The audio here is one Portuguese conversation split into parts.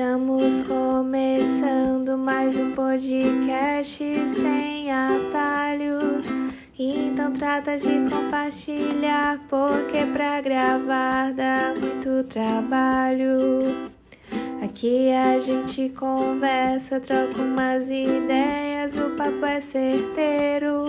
Estamos começando mais um podcast sem atalhos. Então trata de compartilhar, porque pra gravar dá muito trabalho. Aqui a gente conversa, troca umas ideias, o papo é certeiro.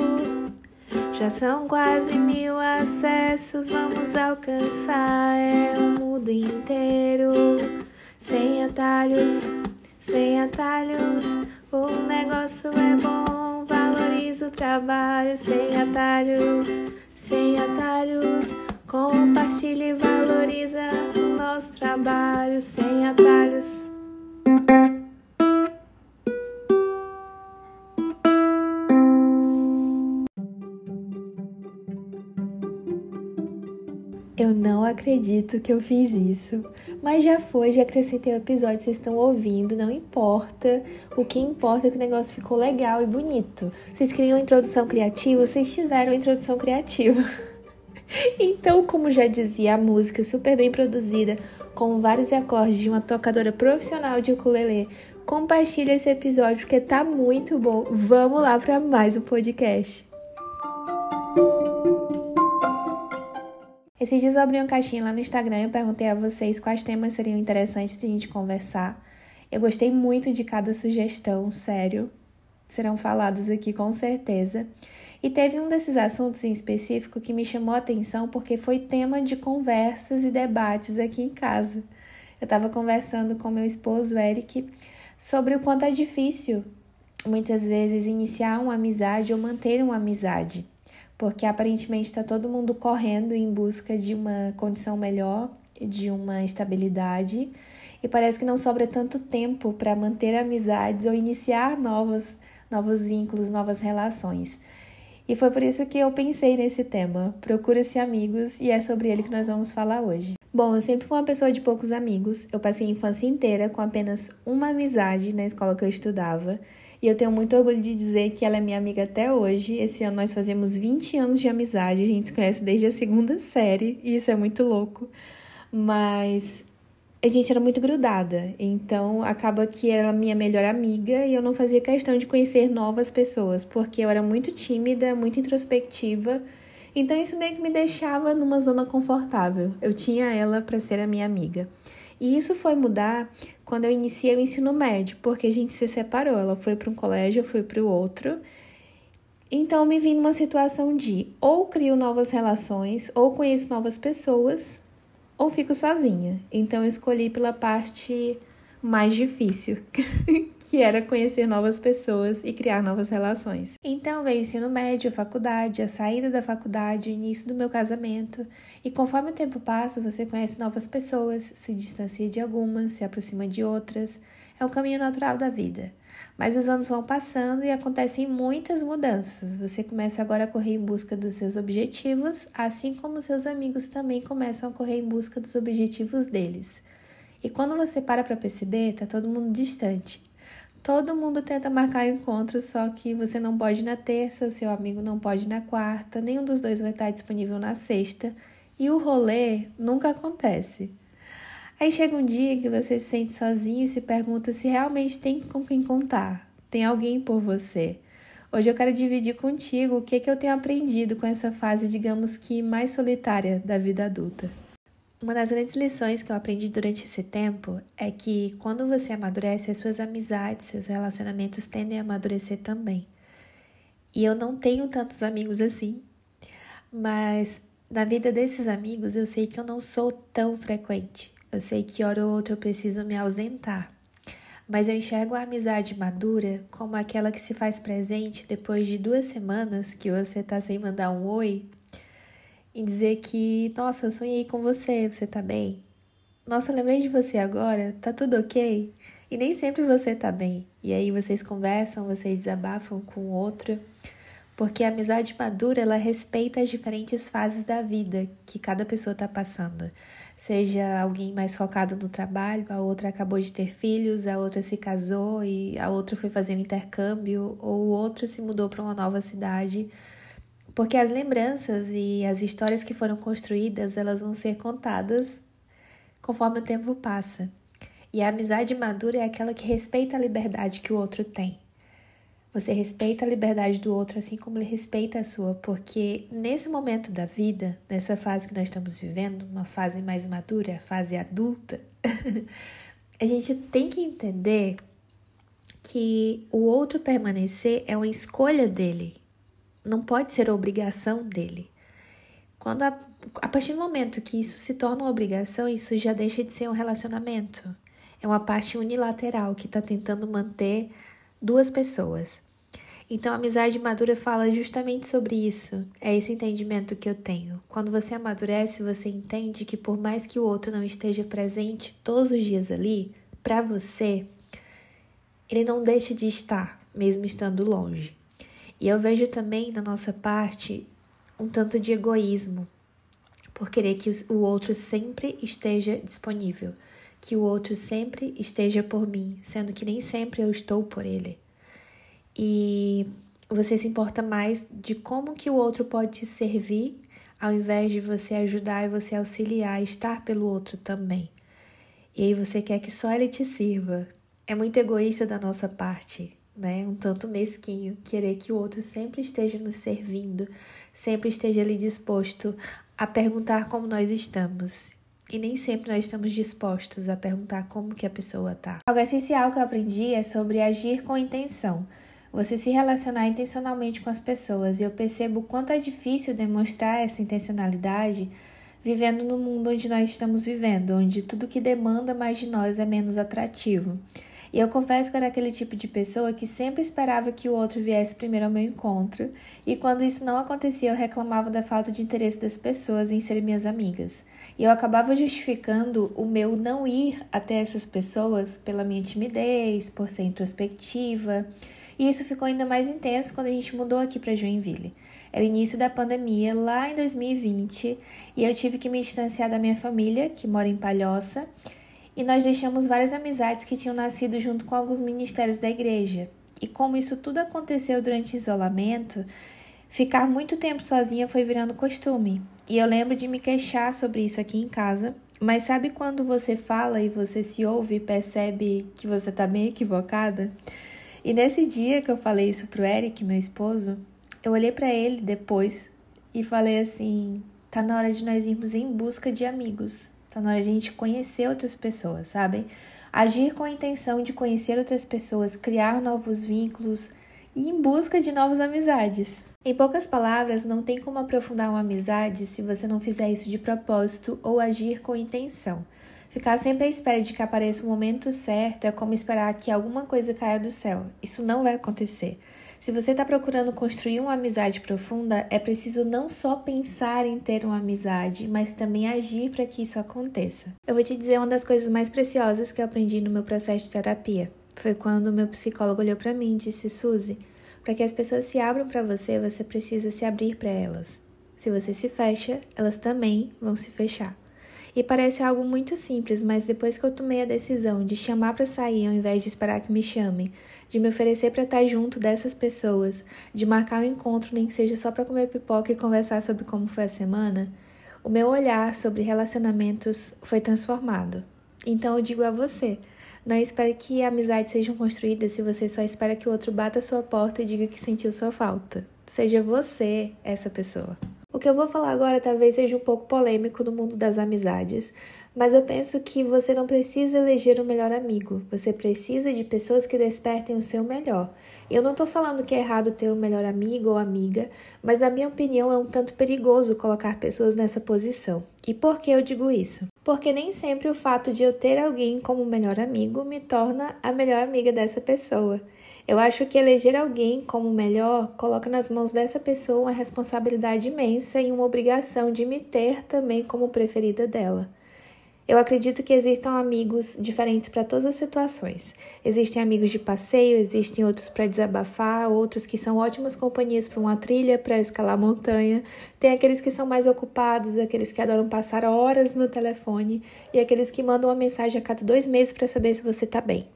Já são quase mil acessos, vamos alcançar é o mundo inteiro. Sem atalhos, sem atalhos, o negócio é bom, valoriza o trabalho. Sem atalhos, sem atalhos, compartilha e valoriza o nosso trabalho. Sem atalhos. Acredito que eu fiz isso. Mas já foi, já acrescentei o episódio, vocês estão ouvindo, não importa. O que importa é que o negócio ficou legal e bonito. Vocês queriam introdução criativa, vocês tiveram introdução criativa. Então, como já dizia a música super bem produzida, com vários acordes de uma tocadora profissional de ukulele, compartilha esse episódio porque tá muito bom. Vamos lá para mais um podcast. Esses dias eu abri uma caixinha lá no Instagram e perguntei a vocês quais temas seriam interessantes de a gente conversar. Eu gostei muito de cada sugestão, sério. Serão faladas aqui com certeza. E teve um desses assuntos em específico que me chamou a atenção porque foi tema de conversas e debates aqui em casa. Eu estava conversando com meu esposo Eric sobre o quanto é difícil muitas vezes iniciar uma amizade ou manter uma amizade porque aparentemente está todo mundo correndo em busca de uma condição melhor, de uma estabilidade, e parece que não sobra tanto tempo para manter amizades ou iniciar novos, novos vínculos, novas relações. E foi por isso que eu pensei nesse tema. Procura-se amigos e é sobre ele que nós vamos falar hoje. Bom, eu sempre fui uma pessoa de poucos amigos. Eu passei a infância inteira com apenas uma amizade na escola que eu estudava. E eu tenho muito orgulho de dizer que ela é minha amiga até hoje. Esse ano nós fazemos 20 anos de amizade, a gente se conhece desde a segunda série, e isso é muito louco. Mas a gente era muito grudada, então acaba que era a minha melhor amiga e eu não fazia questão de conhecer novas pessoas, porque eu era muito tímida, muito introspectiva. Então isso meio que me deixava numa zona confortável. Eu tinha ela para ser a minha amiga. E isso foi mudar quando eu iniciei o ensino médio, porque a gente se separou. Ela foi para um colégio, eu fui para o outro. Então, eu me vi numa situação de ou crio novas relações, ou conheço novas pessoas, ou fico sozinha. Então, eu escolhi pela parte mais difícil, que era conhecer novas pessoas e criar novas relações. Então veio o ensino médio, a faculdade, a saída da faculdade, o início do meu casamento, e conforme o tempo passa, você conhece novas pessoas, se distancia de algumas, se aproxima de outras. É um caminho natural da vida. Mas os anos vão passando e acontecem muitas mudanças. Você começa agora a correr em busca dos seus objetivos, assim como seus amigos também começam a correr em busca dos objetivos deles. E quando você para para perceber, tá todo mundo distante. Todo mundo tenta marcar encontro, só que você não pode na terça, o seu amigo não pode na quarta, nenhum dos dois vai estar disponível na sexta, e o rolê nunca acontece. Aí chega um dia que você se sente sozinho e se pergunta se realmente tem com quem contar, tem alguém por você. Hoje eu quero dividir contigo o que, que eu tenho aprendido com essa fase, digamos que mais solitária da vida adulta. Uma das grandes lições que eu aprendi durante esse tempo é que quando você amadurece, as suas amizades, seus relacionamentos tendem a amadurecer também. E eu não tenho tantos amigos assim, mas na vida desses amigos eu sei que eu não sou tão frequente. Eu sei que hora ou outra eu preciso me ausentar. Mas eu enxergo a amizade madura como aquela que se faz presente depois de duas semanas que você tá sem mandar um oi e dizer que, nossa, eu sonhei com você, você tá bem? Nossa, lembrei de você agora, tá tudo ok? E nem sempre você tá bem. E aí vocês conversam, vocês desabafam com o outro, porque a amizade madura, ela respeita as diferentes fases da vida que cada pessoa tá passando. Seja alguém mais focado no trabalho, a outra acabou de ter filhos, a outra se casou e a outra foi fazer um intercâmbio, ou o outro se mudou para uma nova cidade porque as lembranças e as histórias que foram construídas, elas vão ser contadas conforme o tempo passa. E a amizade madura é aquela que respeita a liberdade que o outro tem. Você respeita a liberdade do outro assim como ele respeita a sua, porque nesse momento da vida, nessa fase que nós estamos vivendo, uma fase mais madura, fase adulta, a gente tem que entender que o outro permanecer é uma escolha dele, não pode ser obrigação dele. Quando a, a partir do momento que isso se torna uma obrigação, isso já deixa de ser um relacionamento. É uma parte unilateral que está tentando manter duas pessoas. Então, a amizade madura fala justamente sobre isso. É esse entendimento que eu tenho. Quando você amadurece, você entende que por mais que o outro não esteja presente todos os dias ali, para você, ele não deixa de estar, mesmo estando longe. E eu vejo também na nossa parte um tanto de egoísmo, por querer que o outro sempre esteja disponível, que o outro sempre esteja por mim, sendo que nem sempre eu estou por ele. E você se importa mais de como que o outro pode te servir, ao invés de você ajudar e você auxiliar, estar pelo outro também. E aí você quer que só ele te sirva. É muito egoísta da nossa parte, né? Um tanto mesquinho querer que o outro sempre esteja nos servindo, sempre esteja ali disposto a perguntar como nós estamos. E nem sempre nós estamos dispostos a perguntar como que a pessoa tá. Algo essencial que eu aprendi é sobre agir com intenção. Você se relacionar intencionalmente com as pessoas, e eu percebo o quanto é difícil demonstrar essa intencionalidade vivendo no mundo onde nós estamos vivendo, onde tudo que demanda mais de nós é menos atrativo. E eu confesso que era aquele tipo de pessoa que sempre esperava que o outro viesse primeiro ao meu encontro, e quando isso não acontecia, eu reclamava da falta de interesse das pessoas em serem minhas amigas. E eu acabava justificando o meu não ir até essas pessoas pela minha timidez, por ser introspectiva. E isso ficou ainda mais intenso quando a gente mudou aqui para Joinville. Era início da pandemia, lá em 2020, e eu tive que me distanciar da minha família, que mora em Palhoça, e nós deixamos várias amizades que tinham nascido junto com alguns ministérios da igreja. E como isso tudo aconteceu durante isolamento, ficar muito tempo sozinha foi virando costume. E eu lembro de me queixar sobre isso aqui em casa, mas sabe quando você fala e você se ouve e percebe que você está bem equivocada? E nesse dia que eu falei isso pro Eric, meu esposo, eu olhei para ele depois e falei assim: tá na hora de nós irmos em busca de amigos. Tá na hora de a gente conhecer outras pessoas, sabe? Agir com a intenção de conhecer outras pessoas, criar novos vínculos e em busca de novas amizades. Em poucas palavras, não tem como aprofundar uma amizade se você não fizer isso de propósito ou agir com intenção. Ficar sempre à espera de que apareça o momento certo é como esperar que alguma coisa caia do céu. Isso não vai acontecer. Se você está procurando construir uma amizade profunda, é preciso não só pensar em ter uma amizade, mas também agir para que isso aconteça. Eu vou te dizer uma das coisas mais preciosas que eu aprendi no meu processo de terapia. Foi quando meu psicólogo olhou para mim e disse: Suzy, para que as pessoas se abram para você, você precisa se abrir para elas. Se você se fecha, elas também vão se fechar. E parece algo muito simples, mas depois que eu tomei a decisão de chamar para sair ao invés de esperar que me chamem, de me oferecer para estar junto dessas pessoas, de marcar um encontro nem que seja só para comer pipoca e conversar sobre como foi a semana, o meu olhar sobre relacionamentos foi transformado. Então eu digo a você, não espere que amizades sejam construídas se você só espera que o outro bata a sua porta e diga que sentiu sua falta. Seja você essa pessoa. Que eu vou falar agora talvez seja um pouco polêmico no mundo das amizades, mas eu penso que você não precisa eleger o melhor amigo, você precisa de pessoas que despertem o seu melhor. Eu não estou falando que é errado ter um melhor amigo ou amiga, mas na minha opinião é um tanto perigoso colocar pessoas nessa posição. E por que eu digo isso? Porque nem sempre o fato de eu ter alguém como melhor amigo me torna a melhor amiga dessa pessoa. Eu acho que eleger alguém como melhor coloca nas mãos dessa pessoa uma responsabilidade imensa e uma obrigação de me ter também como preferida dela. Eu acredito que existam amigos diferentes para todas as situações. Existem amigos de passeio, existem outros para desabafar, outros que são ótimas companhias para uma trilha, para escalar montanha. Tem aqueles que são mais ocupados, aqueles que adoram passar horas no telefone e aqueles que mandam uma mensagem a cada dois meses para saber se você está bem.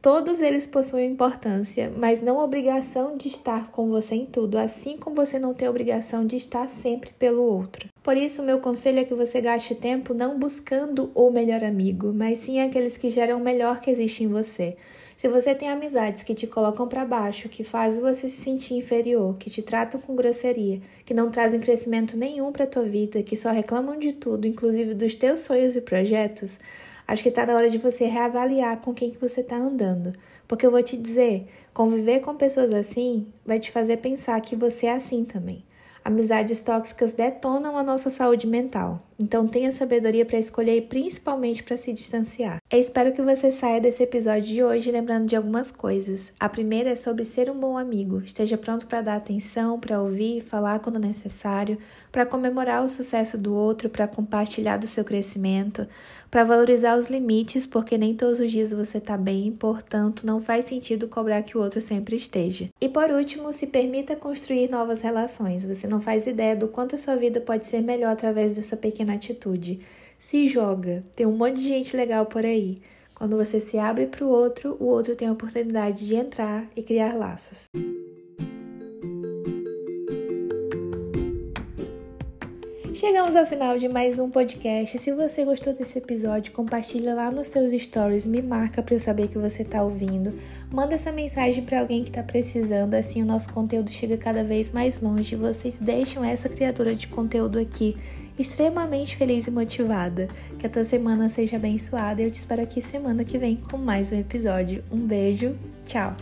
Todos eles possuem importância, mas não obrigação de estar com você em tudo, assim como você não tem obrigação de estar sempre pelo outro. Por isso, meu conselho é que você gaste tempo não buscando o melhor amigo, mas sim aqueles que geram o melhor que existe em você. Se você tem amizades que te colocam para baixo, que fazem você se sentir inferior, que te tratam com grosseria, que não trazem crescimento nenhum para tua vida, que só reclamam de tudo, inclusive dos teus sonhos e projetos, acho que está na hora de você reavaliar com quem que você está andando. Porque eu vou te dizer, conviver com pessoas assim vai te fazer pensar que você é assim também. Amizades tóxicas detonam a nossa saúde mental. Então tenha sabedoria para escolher e principalmente para se distanciar. Eu espero que você saia desse episódio de hoje lembrando de algumas coisas. A primeira é sobre ser um bom amigo. Esteja pronto para dar atenção, para ouvir, falar quando necessário, para comemorar o sucesso do outro, para compartilhar do seu crescimento, para valorizar os limites, porque nem todos os dias você está bem, portanto não faz sentido cobrar que o outro sempre esteja. E por último, se permita construir novas relações. Você não faz ideia do quanto a sua vida pode ser melhor através dessa pequena na atitude. Se joga, tem um monte de gente legal por aí. Quando você se abre para o outro, o outro tem a oportunidade de entrar e criar laços. Chegamos ao final de mais um podcast. Se você gostou desse episódio, compartilha lá nos seus stories, me marca para eu saber que você está ouvindo. Manda essa mensagem para alguém que está precisando, assim o nosso conteúdo chega cada vez mais longe. Vocês deixam essa criatura de conteúdo aqui extremamente feliz e motivada. Que a tua semana seja abençoada e eu te espero aqui semana que vem com mais um episódio. Um beijo, tchau!